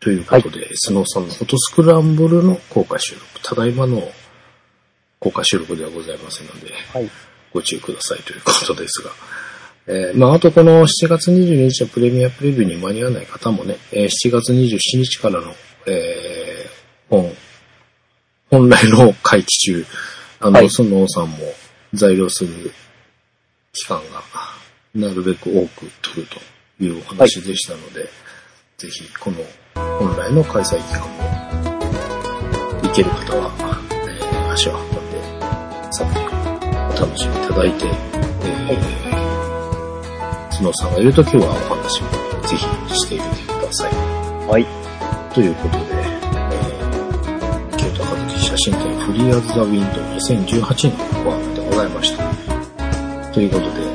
ということで、スノーさんのフォトスクランブルの公開収録、ただいまの公開収録ではございませんので、はい。ご注意くださいということですが。えーまあ、あとこの7月22日のプレミアプレビューに間に合わない方もね、えー7月27日からの、えー本、本来の会期中、あの、はいそのさんも材料する期間がなるべく多く取るというお話でしたので、ぜひこの本来の開催期間も、行ける方は、えー足を運んで、作品をお楽しみいただいて、えー、スノーさんがいるときはお話もぜひしてみてください。はい。ということで、写真展フリーアズ・ザ・ウィンドウ2018のワークでございました。ということで、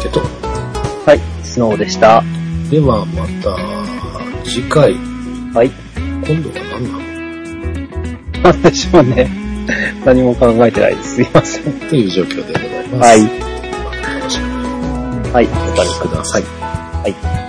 したのは、い。スノーでした。ではまた次回、はい。今度は何なの？なんでしょうね。何も考えてないです。すいません。という状況でございます。はい。また楽しみにはい。お楽しみください。はい。